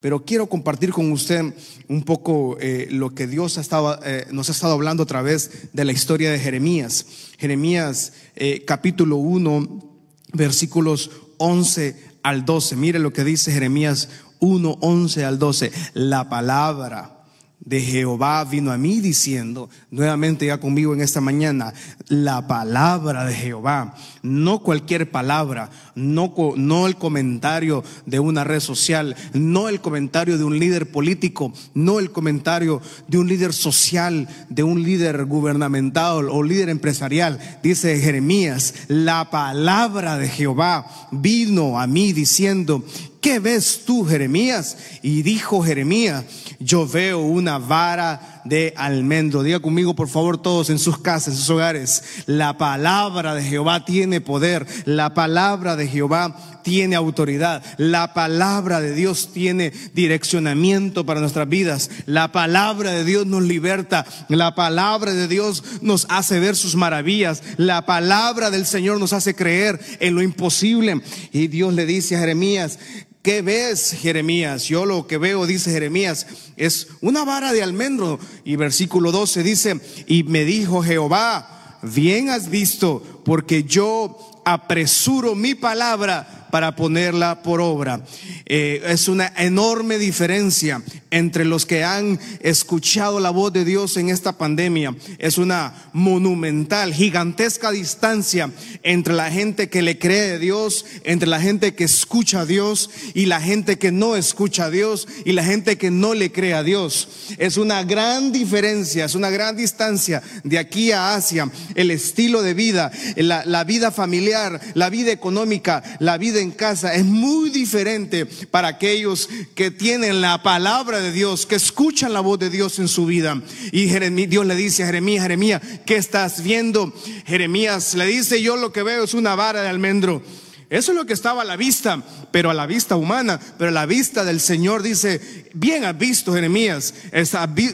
Pero quiero compartir con usted un poco eh, lo que Dios ha estado, eh, nos ha estado hablando a través de la historia de Jeremías. Jeremías eh, capítulo 1, versículos 11 al 12. Mire lo que dice Jeremías 1, 11 al 12. La palabra de Jehová vino a mí diciendo, nuevamente ya conmigo en esta mañana, la palabra de Jehová, no cualquier palabra, no, el comentario de una red social, no el comentario de un líder político, no el comentario de un líder social, de un líder gubernamental o líder empresarial. Dice Jeremías, la palabra de Jehová vino a mí diciendo, ¿qué ves tú, Jeremías? Y dijo Jeremías, yo veo una vara de almendro. Diga conmigo, por favor, todos en sus casas, en sus hogares. La palabra de Jehová tiene poder. La palabra de Jehová tiene autoridad. La palabra de Dios tiene direccionamiento para nuestras vidas. La palabra de Dios nos liberta. La palabra de Dios nos hace ver sus maravillas. La palabra del Señor nos hace creer en lo imposible. Y Dios le dice a Jeremías, ¿Qué ves, Jeremías? Yo lo que veo, dice Jeremías, es una vara de almendro. Y versículo 12 dice, y me dijo Jehová, bien has visto, porque yo apresuro mi palabra para ponerla por obra. Eh, es una enorme diferencia entre los que han escuchado la voz de Dios en esta pandemia. Es una monumental, gigantesca distancia entre la gente que le cree a Dios, entre la gente que escucha a Dios y la gente que no escucha a Dios y la gente que no le cree a Dios. Es una gran diferencia, es una gran distancia de aquí a Asia. El estilo de vida, la, vida familiar, la vida económica, la vida en casa es muy diferente para aquellos que tienen la palabra de Dios, que escuchan la voz de Dios en su vida. Y Dios le dice a Jeremías, Jeremías, ¿qué estás viendo? Jeremías le dice, yo lo que veo es una vara de almendro. Eso es lo que estaba a la vista, pero a la vista humana, pero a la vista del Señor dice, bien has visto Jeremías,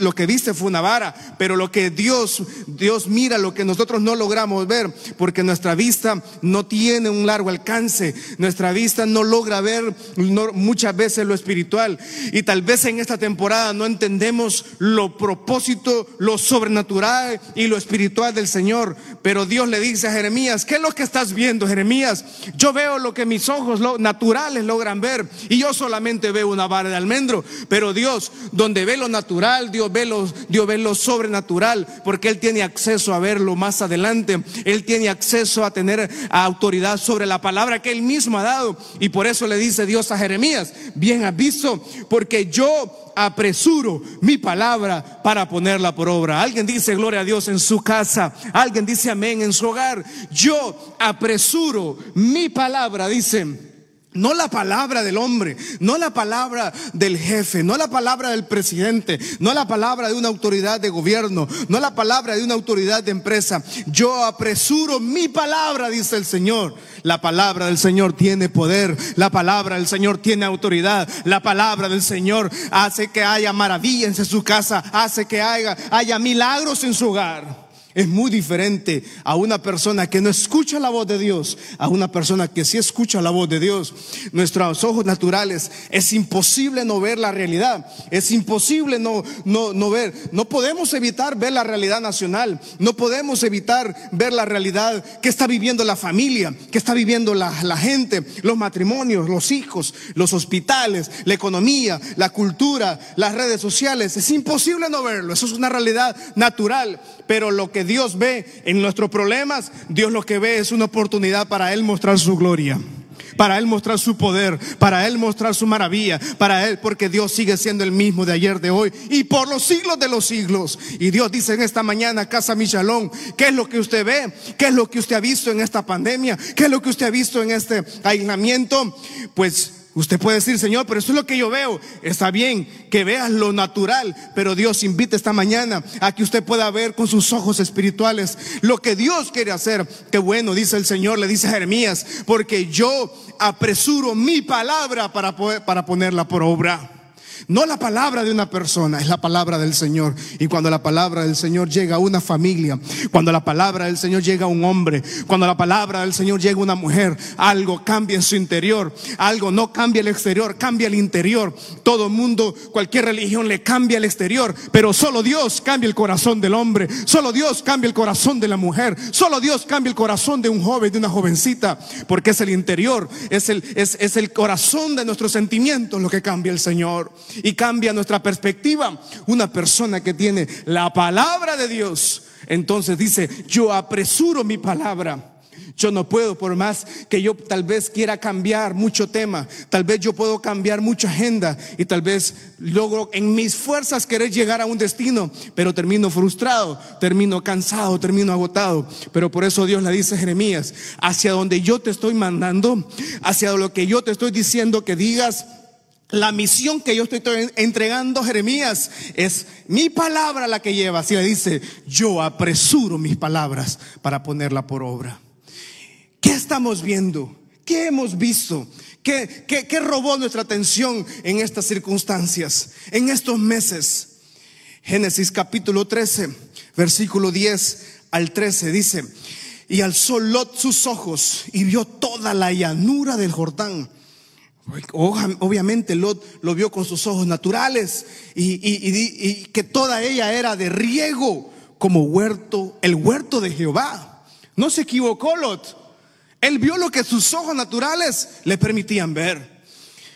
lo que viste fue una vara, pero lo que Dios, Dios mira lo que nosotros no logramos ver, porque nuestra vista no tiene un largo alcance, nuestra vista no logra ver muchas veces lo espiritual y tal vez en esta temporada no entendemos lo propósito, lo sobrenatural y lo espiritual del Señor, pero Dios le dice a Jeremías, ¿qué es lo que estás viendo Jeremías? Yo veo lo que mis ojos naturales logran ver y yo solamente veo una vara de almendro. Pero Dios, donde ve lo natural, Dios ve lo, Dios ve lo sobrenatural, porque Él tiene acceso a verlo más adelante. Él tiene acceso a tener autoridad sobre la palabra que Él mismo ha dado. Y por eso le dice Dios a Jeremías, bien has visto, porque yo apresuro mi palabra para ponerla por obra. Alguien dice gloria a Dios en su casa. Alguien dice amén en su hogar. Yo apresuro mi palabra, dice. No la palabra del hombre, no la palabra del jefe, no la palabra del presidente, no la palabra de una autoridad de gobierno, no la palabra de una autoridad de empresa. Yo apresuro mi palabra, dice el Señor. La palabra del Señor tiene poder, la palabra del Señor tiene autoridad, la palabra del Señor hace que haya maravillas en su casa, hace que haya, haya milagros en su hogar. Es muy diferente a una persona que no escucha la voz de Dios, a una persona que sí escucha la voz de Dios. Nuestros ojos naturales es imposible no ver la realidad, es imposible no, no, no ver. No podemos evitar ver la realidad nacional, no podemos evitar ver la realidad que está viviendo la familia, que está viviendo la, la gente, los matrimonios, los hijos, los hospitales, la economía, la cultura, las redes sociales. Es imposible no verlo, eso es una realidad natural, pero lo que Dios ve en nuestros problemas, Dios lo que ve es una oportunidad para Él mostrar su gloria para Él mostrar su poder, para Él mostrar su maravilla, para Él, porque Dios sigue siendo el mismo de ayer, de hoy y por los siglos de los siglos. Y Dios dice en esta mañana, Casa Michalón, ¿qué es lo que usted ve? ¿Qué es lo que usted ha visto en esta pandemia? ¿Qué es lo que usted ha visto en este aislamiento? Pues Usted puede decir, Señor, pero eso es lo que yo veo. Está bien que veas lo natural, pero Dios invita esta mañana a que usted pueda ver con sus ojos espirituales lo que Dios quiere hacer. Qué bueno, dice el Señor, le dice a Jeremías, porque yo apresuro mi palabra para, para ponerla por obra. No la palabra de una persona, es la palabra del Señor. Y cuando la palabra del Señor llega a una familia, cuando la palabra del Señor llega a un hombre, cuando la palabra del Señor llega a una mujer, algo cambia en su interior, algo no cambia el exterior, cambia el interior. Todo mundo, cualquier religión le cambia el exterior, pero solo Dios cambia el corazón del hombre, solo Dios cambia el corazón de la mujer, solo Dios cambia el corazón de un joven, de una jovencita, porque es el interior, es el, es, es el corazón de nuestros sentimientos lo que cambia el Señor y cambia nuestra perspectiva. Una persona que tiene la palabra de Dios, entonces dice, yo apresuro mi palabra. Yo no puedo, por más que yo tal vez quiera cambiar mucho tema, tal vez yo puedo cambiar mucha agenda y tal vez logro en mis fuerzas querer llegar a un destino, pero termino frustrado, termino cansado, termino agotado. Pero por eso Dios le dice a Jeremías, hacia donde yo te estoy mandando, hacia lo que yo te estoy diciendo que digas, la misión que yo estoy entregando a Jeremías es mi palabra la que lleva. Así le dice, yo apresuro mis palabras para ponerla por obra. ¿Qué estamos viendo? ¿Qué hemos visto? ¿Qué, qué, robó nuestra atención en estas circunstancias, en estos meses? Génesis capítulo 13, versículo 10 al 13 dice, y alzó Lot sus ojos y vio toda la llanura del Jordán Obviamente Lot lo vio con sus ojos naturales y, que toda ella era de riego como huerto, el huerto de Jehová. No se equivocó Lot. Él vio lo que sus ojos naturales le permitían ver,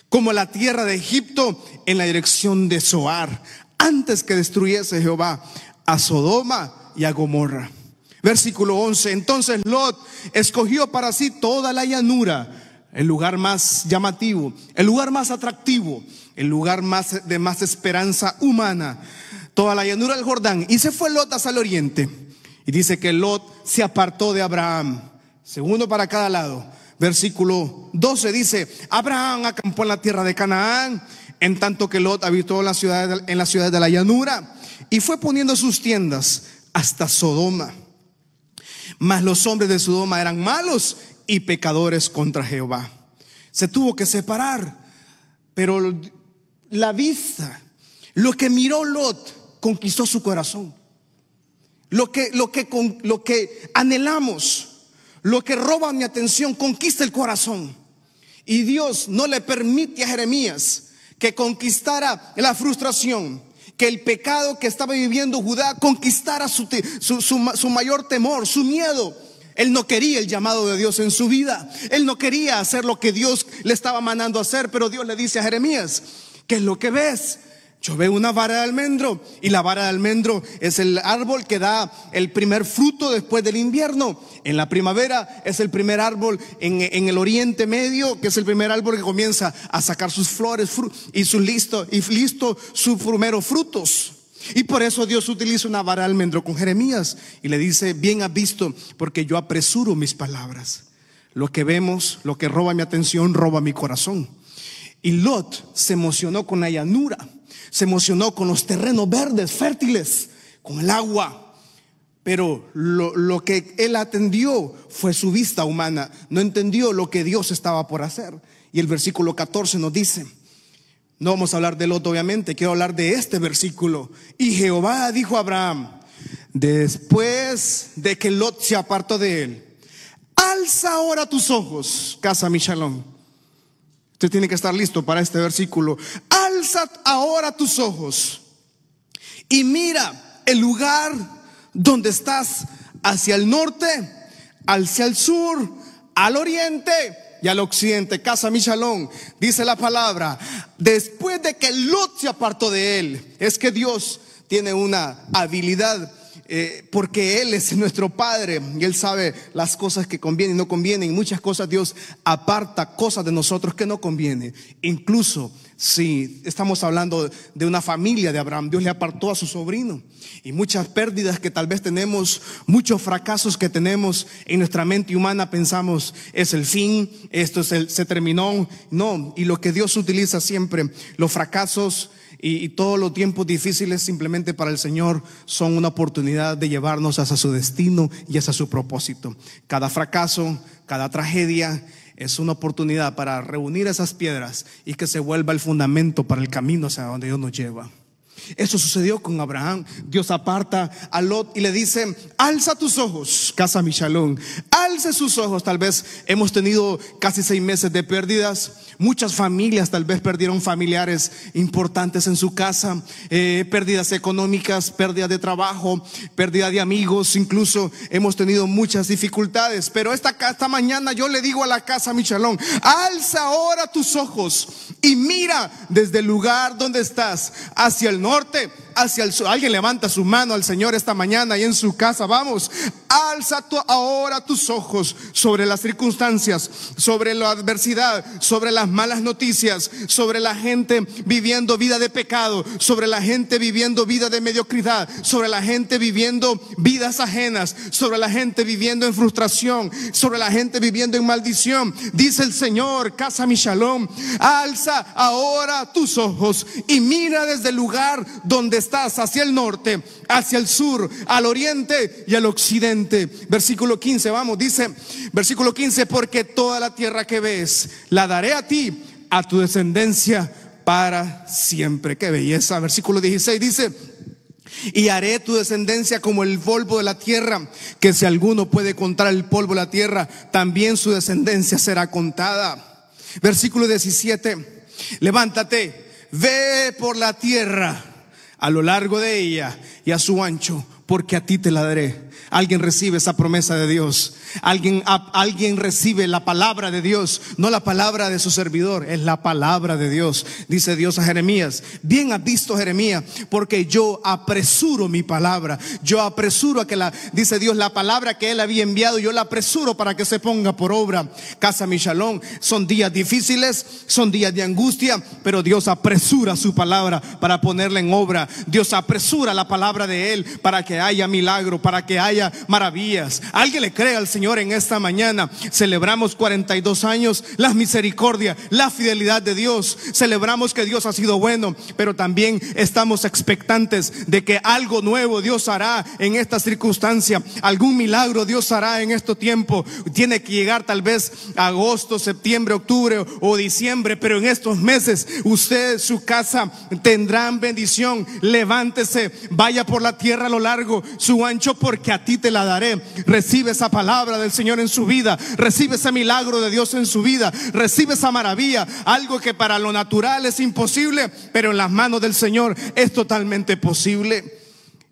como la tierra de Egipto en la dirección de Zoar, antes que destruyese Jehová a Sodoma y a Gomorra. Versículo 11. Entonces Lot escogió para sí toda la llanura el lugar más llamativo, el lugar más atractivo, el lugar más de más esperanza humana, toda la llanura del Jordán. Y se fue Lot hacia el oriente. Y dice que Lot se apartó de Abraham, segundo para cada lado. Versículo 12 dice, Abraham acampó en la tierra de Canaán, en tanto que Lot habitó en la ciudad, en la ciudad de la llanura, y fue poniendo sus tiendas hasta Sodoma. Mas los hombres de Sodoma eran malos y pecadores contra Jehová. Se tuvo que separar, pero la vista, lo que miró Lot, conquistó su corazón. Lo que, lo que, lo que anhelamos, lo que roba mi atención, conquista el corazón. Y Dios no le permite a Jeremías que conquistara la frustración, que el pecado que estaba viviendo Judá conquistara su, su, su mayor temor, su miedo él no quería el llamado de Dios en su vida. Él no quería hacer lo que Dios le estaba mandando hacer, pero Dios le dice a Jeremías, ¿qué es lo que ves? Yo veo una vara de almendro y la vara de almendro es el árbol que da el primer fruto después del invierno. En la primavera es el primer árbol en, el oriente medio, que es el primer árbol que comienza a sacar sus flores y sus listo y listo sus primeros frutos. Y por eso Dios utiliza una vara almendro con Jeremías y le dice, bien has visto, porque yo apresuro mis palabras. Lo que vemos, lo que roba mi atención, roba mi corazón. Y Lot se emocionó con la llanura, se emocionó con los terrenos verdes, fértiles, con el agua. Pero lo, lo que él atendió fue su vista humana, no entendió lo que Dios estaba por hacer. Y el versículo 14 nos dice, no vamos a hablar de Lot, obviamente, quiero hablar de este versículo. Y Jehová dijo a Abraham, después de que Lot se apartó de él, alza ahora tus ojos, casa mi shalom. Usted tiene que estar listo para este versículo. Alza ahora tus ojos y mira el lugar donde estás hacia el norte, hacia el sur, al oriente y al occidente, casa Michalón, dice la palabra, después de que Lot se apartó de él, es que Dios tiene una habilidad eh, porque Él es nuestro Padre y Él sabe las cosas que convienen y no convienen. Muchas cosas Dios aparta cosas de nosotros que no convienen. Incluso si estamos hablando de una familia de Abraham, Dios le apartó a su sobrino. Y muchas pérdidas que tal vez tenemos, muchos fracasos que tenemos en nuestra mente humana, pensamos, es el fin, esto es el, se terminó. No, y lo que Dios utiliza siempre, los fracasos y, todos los tiempos difíciles simplemente para el Señor son una oportunidad de llevarnos hacia su destino y hacia su propósito. Cada fracaso, cada tragedia es una oportunidad para reunir esas piedras y que se vuelva el fundamento para el camino hacia donde Dios nos lleva. Eso sucedió con Abraham. Dios aparta a Lot y le dice, alza tus ojos, casa Michalón, alce sus ojos. Tal vez hemos tenido casi seis meses de pérdidas. Muchas familias tal vez perdieron familiares importantes en su casa, eh, pérdidas económicas, pérdida de trabajo, pérdida de amigos, incluso hemos tenido muchas dificultades. Pero esta, esta mañana yo le digo a la casa Michalón, alza ahora tus ojos y mira desde el lugar donde estás hacia el norte, hacia. Alguien levanta su mano al Señor esta mañana y en su casa. Vamos, alza ahora tus ojos sobre las circunstancias, sobre la adversidad, sobre las malas noticias, sobre la gente viviendo vida de pecado, sobre la gente viviendo vida de mediocridad, sobre la gente viviendo vidas ajenas, sobre la gente viviendo en frustración, sobre la gente viviendo en maldición. Dice el Señor, casa mi shalom, alza ahora tus ojos y mira desde el donde estás, hacia el norte, hacia el sur, al oriente y al occidente. Versículo 15, vamos, dice, versículo 15, porque toda la tierra que ves la daré a ti, a tu descendencia para siempre. Qué belleza. Versículo 16 dice, y haré tu descendencia como el polvo de la tierra, que si alguno puede contar el polvo de la tierra, también su descendencia será contada. Versículo 17. Levántate, ve por la tierra a lo largo de ella y a su ancho, porque a ti te la daré Alguien recibe esa promesa de Dios. Alguien, alguien recibe la palabra de Dios, no la palabra de su servidor, es la palabra de Dios. Dice Dios a Jeremías, bien has visto Jeremías, porque yo apresuro mi palabra. Yo apresuro a que la, dice Dios, la palabra que él había enviado, yo la apresuro para que se ponga por obra. Casa Michalón, son días difíciles, son días de angustia, pero Dios apresura su palabra para ponerla en obra. Dios apresura la palabra de él para que haya milagro, para que haya maravillas. Alguien le cree al Señor en esta mañana. Celebramos 42 años, la misericordia, la fidelidad de Dios. Celebramos que Dios ha sido bueno, pero también estamos expectantes de que algo nuevo Dios hará en esta circunstancia. Algún milagro Dios hará en este tiempo. Tiene que llegar tal vez agosto, septiembre, octubre o diciembre, pero en estos meses usted, su casa tendrán bendición. Levántese, vaya por la tierra a lo largo, su ancho, porque a ti te la daré. Recibe esa palabra del Señor en su vida. Recibe ese milagro de Dios en su vida. Recibe esa maravilla. Algo que para lo natural es imposible, pero en las manos del Señor es totalmente posible.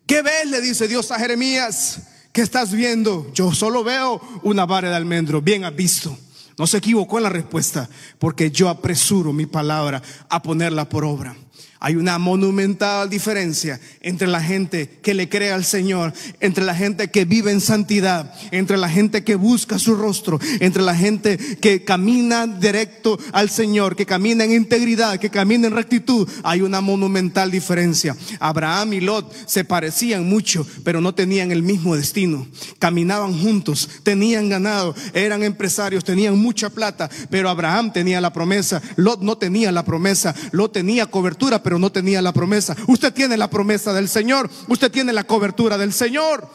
¿Qué ves? Le dice Dios a Jeremías. ¿Qué estás viendo? Yo solo veo una vara de almendro. Bien has visto. No se equivocó en la respuesta, porque yo apresuro mi palabra a ponerla por obra. Hay una monumental diferencia entre la gente que le cree al Señor, entre la gente que vive en santidad, entre la gente que busca su rostro, entre la gente que camina directo al Señor, que camina en integridad, que camina en rectitud. Hay una monumental diferencia. Abraham y Lot se parecían mucho, pero no tenían el mismo destino. Caminaban juntos, tenían ganado, eran empresarios, tenían mucha plata, pero Abraham tenía la promesa, Lot no tenía la promesa, Lot tenía cobertura, pero no tenía la promesa. Usted tiene la promesa del Señor, usted tiene la cobertura del Señor.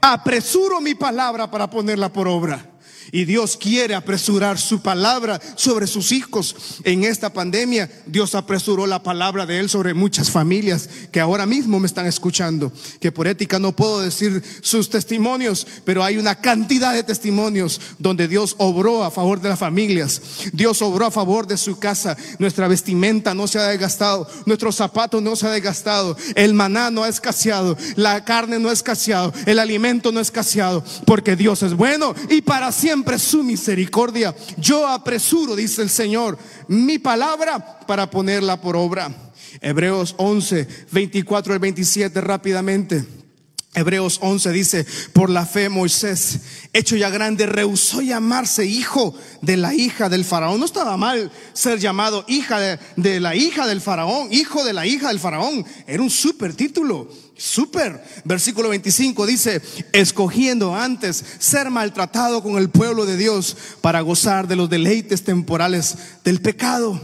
Apresuro mi palabra para ponerla por obra. Y Dios quiere apresurar su palabra sobre sus hijos. En esta pandemia, Dios apresuró la palabra de Él sobre muchas familias que ahora mismo me están escuchando. Que por ética no puedo decir sus testimonios, pero hay una cantidad de testimonios donde Dios obró a favor de las familias. Dios obró a favor de su casa. Nuestra vestimenta no se ha desgastado. Nuestros zapatos no se ha desgastado. El maná no ha escaseado. La carne no ha escaseado. El alimento no ha escaseado. Porque Dios es bueno y para siempre su misericordia. Yo apresuro, dice el Señor, mi palabra para ponerla por obra. Hebreos 11, 24 al 27 rápidamente. Hebreos 11 dice, por la fe Moisés, hecho ya grande, rehusó llamarse hijo de la hija del faraón. No estaba mal ser llamado hija de, de la hija del faraón, hijo de la hija del faraón. Era un super título. Súper. Versículo 25 dice, escogiendo antes ser maltratado con el pueblo de Dios para gozar de los deleites temporales del pecado.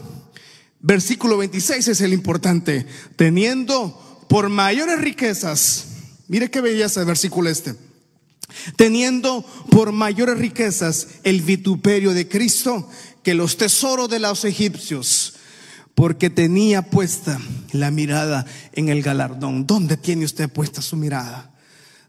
Versículo 26 es el importante, teniendo por mayores riquezas, mire qué belleza el versículo este, teniendo por mayores riquezas el vituperio de Cristo que los tesoros de los egipcios, porque tenía puesta la mirada en el galardón. ¿Dónde tiene usted puesta su mirada?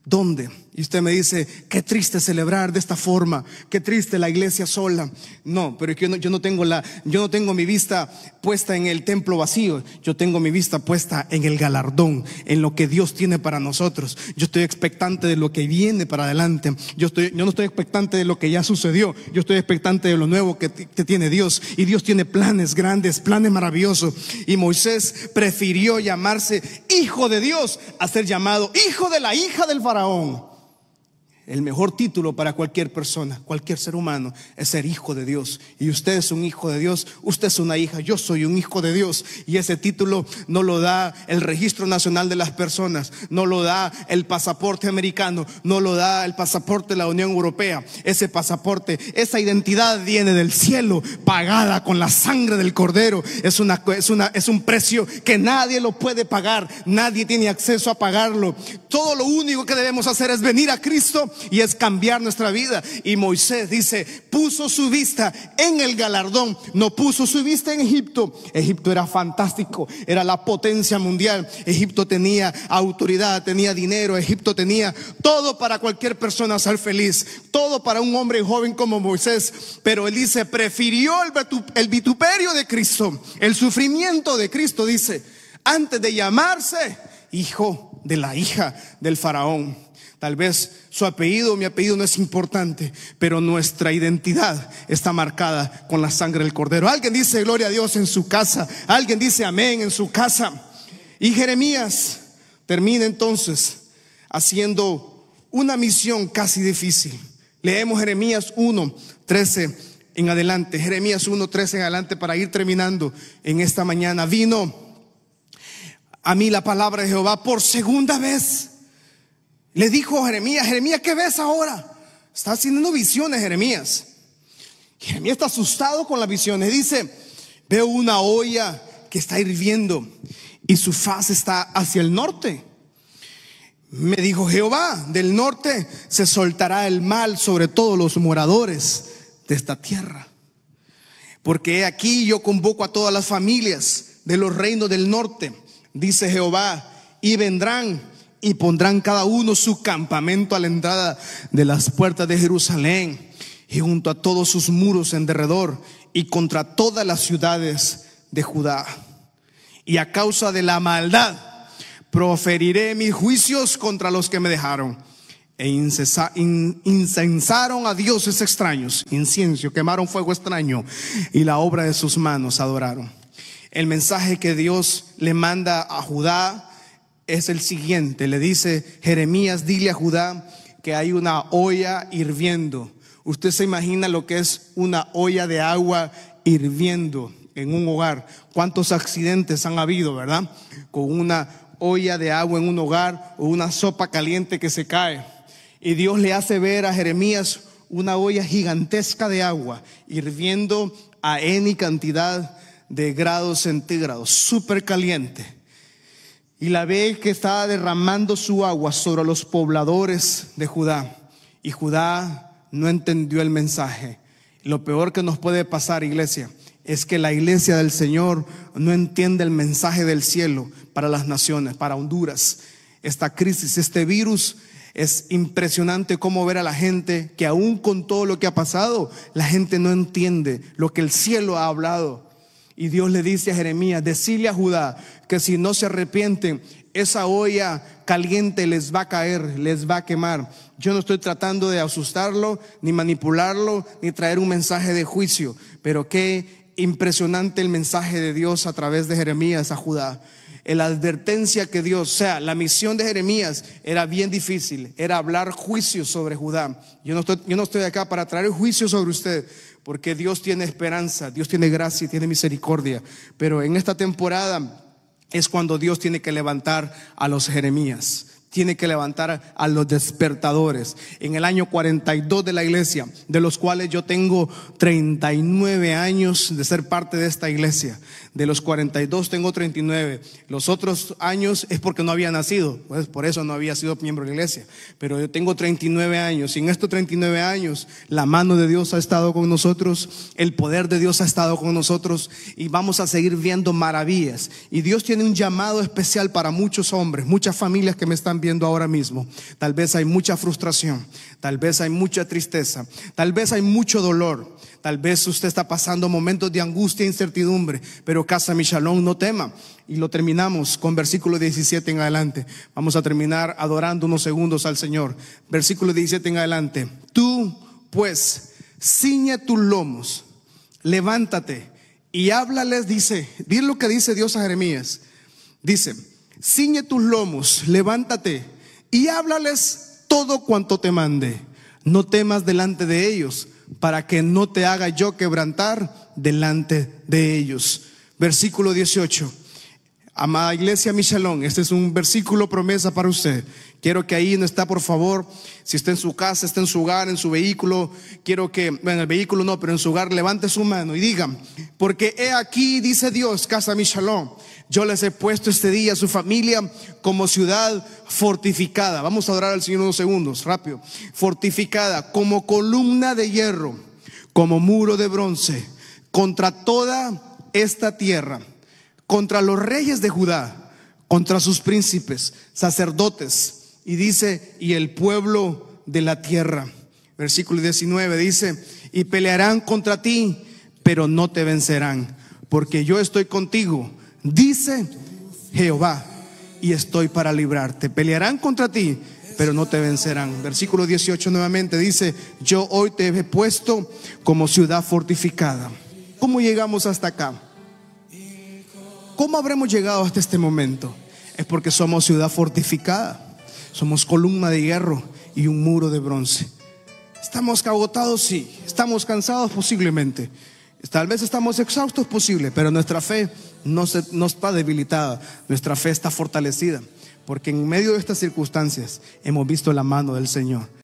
¿Dónde? Y usted me dice, qué triste celebrar de esta forma, qué triste la iglesia sola. No, pero yo no, yo no tengo la, yo no tengo mi vista puesta en el templo vacío, yo tengo mi vista puesta en el galardón, en lo que Dios tiene para nosotros. Yo estoy expectante de lo que viene para adelante. Yo estoy, yo no estoy expectante de lo que ya sucedió, yo estoy expectante de lo nuevo que, que tiene Dios. Y Dios tiene planes grandes, planes maravillosos. Y Moisés prefirió llamarse hijo de Dios a ser llamado hijo de la hija del faraón. El mejor título para cualquier persona, cualquier ser humano, es ser hijo de Dios. Y usted es un hijo de Dios, usted es una hija, yo soy un hijo de Dios. Y ese título no lo da el registro nacional de las personas, no lo da el pasaporte americano, no lo da el pasaporte de la Unión Europea. Ese pasaporte, esa identidad viene del cielo, pagada con la sangre del cordero. Es, una, es, una, es un precio que nadie lo puede pagar, nadie tiene acceso a pagarlo. Todo lo único que debemos hacer es venir a Cristo y es cambiar nuestra vida. Y Moisés dice, puso su vista en el galardón, no puso su vista en Egipto. Egipto era fantástico, era la potencia mundial. Egipto tenía autoridad, tenía dinero, Egipto tenía todo para cualquier persona ser feliz, todo para un hombre joven como Moisés. Pero él dice, prefirió el vituperio de Cristo, el sufrimiento de Cristo, dice, antes de llamarse hijo de la hija del faraón. Tal vez su apellido, mi apellido no es importante, pero nuestra identidad está marcada con la sangre del cordero. Alguien dice gloria a Dios en su casa, alguien dice amén en su casa. Y Jeremías termina entonces haciendo una misión casi difícil. Leemos Jeremías 1, 13 en adelante, Jeremías 1, 13 en adelante para ir terminando en esta mañana. Vino a mí la palabra de Jehová por segunda vez le dijo Jeremías, Jeremías, ¿qué ves ahora? Está haciendo visiones Jeremías. Jeremías está asustado con las visiones. Dice, veo una olla que está hirviendo y su faz está hacia el norte. Me dijo Jehová, del norte se soltará el mal sobre todos los moradores de esta tierra. Porque aquí yo convoco a todas las familias de los reinos del norte, dice Jehová, y vendrán y pondrán cada uno su campamento a la entrada de las puertas de Jerusalén y junto a todos sus muros en derredor y contra todas las ciudades de Judá. Y a causa de la maldad proferiré mis juicios contra los que me dejaron. E incensaron a dioses extraños, incienso, quemaron fuego extraño y la obra de sus manos adoraron. El mensaje que Dios le manda a Judá es el siguiente. Le dice Jeremías, dile a Judá que hay una olla hirviendo. Usted se imagina lo que es una olla de agua hirviendo en un hogar. ¿Cuántos accidentes han habido, verdad? Con una olla de agua en un hogar o una sopa caliente que se cae. Y Dios le hace ver a Jeremías una olla gigantesca de agua hirviendo a N cantidad de grados centígrados, súper caliente y la ve que estaba derramando su agua sobre los pobladores de Judá. Y Judá no entendió el mensaje. Lo peor que nos puede pasar, iglesia, es que la iglesia del Señor no entiende el mensaje del cielo para las naciones, para Honduras. Esta crisis, este virus, es impresionante cómo ver a la gente que aún con todo lo que ha pasado, la gente no entiende lo que el cielo ha hablado. Y Dios le dice a Jeremías, decirle a Judá que si no se arrepienten, esa olla caliente les va a caer, les va a quemar. Yo no estoy tratando de asustarlo, ni manipularlo, ni traer un mensaje de juicio, pero qué impresionante el mensaje de Dios a través de Jeremías a Judá. La advertencia que Dios, o sea, la misión de Jeremías era bien difícil, era hablar juicio sobre Judá. Yo no estoy, yo no estoy acá para traer juicio sobre usted, porque Dios tiene esperanza, Dios tiene gracia y tiene misericordia. Pero en esta temporada es cuando Dios tiene que levantar a los Jeremías. Tiene que levantar a los despertadores. En el año 42 de la iglesia, de los cuales yo tengo 39 años de ser parte de esta iglesia. De los 42 tengo 39. Los otros años es porque no había nacido, pues por eso no había sido miembro de la iglesia. Pero yo tengo 39 años y en estos 39 años la mano de Dios ha estado con nosotros, el poder de Dios ha estado con nosotros y vamos a seguir viendo maravillas. Y Dios tiene un llamado especial para muchos hombres, muchas familias que me están viendo ahora mismo. Tal vez hay mucha frustración, tal vez hay mucha tristeza, tal vez hay mucho dolor, tal vez usted está pasando momentos de angustia e incertidumbre, pero casa mi shalom, no tema. Y lo terminamos con versículo 17 en adelante. Vamos a terminar adorando unos segundos al Señor. Versículo 17 en adelante. Tú, pues, ciñe tus lomos, levántate y háblales, dice, di lo que dice Dios a Jeremías. Dice, ciñe tus lomos, levántate y háblales todo cuanto te mande. No temas delante de ellos, para que no te haga yo quebrantar delante de ellos. Versículo 18. Amada iglesia Michelón, este es un versículo promesa para usted. Quiero que ahí no está, por favor, si está en su casa, está en su hogar, en su vehículo, quiero que, bueno, el vehículo no, pero en su hogar, levante su mano y digan, porque he aquí, dice Dios, casa Michelón, yo les he puesto este día a su familia como ciudad fortificada. Vamos a adorar al Señor unos segundos, rápido. Fortificada como columna de hierro, como muro de bronce, contra toda esta tierra contra los reyes de Judá, contra sus príncipes, sacerdotes, y dice, y el pueblo de la tierra. Versículo 19 dice, y pelearán contra ti, pero no te vencerán, porque yo estoy contigo, dice Jehová, y estoy para librarte. Pelearán contra ti, pero no te vencerán. Versículo 18 nuevamente dice, yo hoy te he puesto como ciudad fortificada. ¿Cómo llegamos hasta acá? ¿Cómo habremos llegado hasta este momento? Es porque somos ciudad fortificada, somos columna de hierro y un muro de bronce. ¿Estamos agotados? Sí. ¿Estamos cansados? Posiblemente. Tal vez estamos exhaustos, posible, pero nuestra fe no, se, no está debilitada, nuestra fe está fortalecida, porque en medio de estas circunstancias hemos visto la mano del Señor.